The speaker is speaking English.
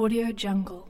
Audio Jungle.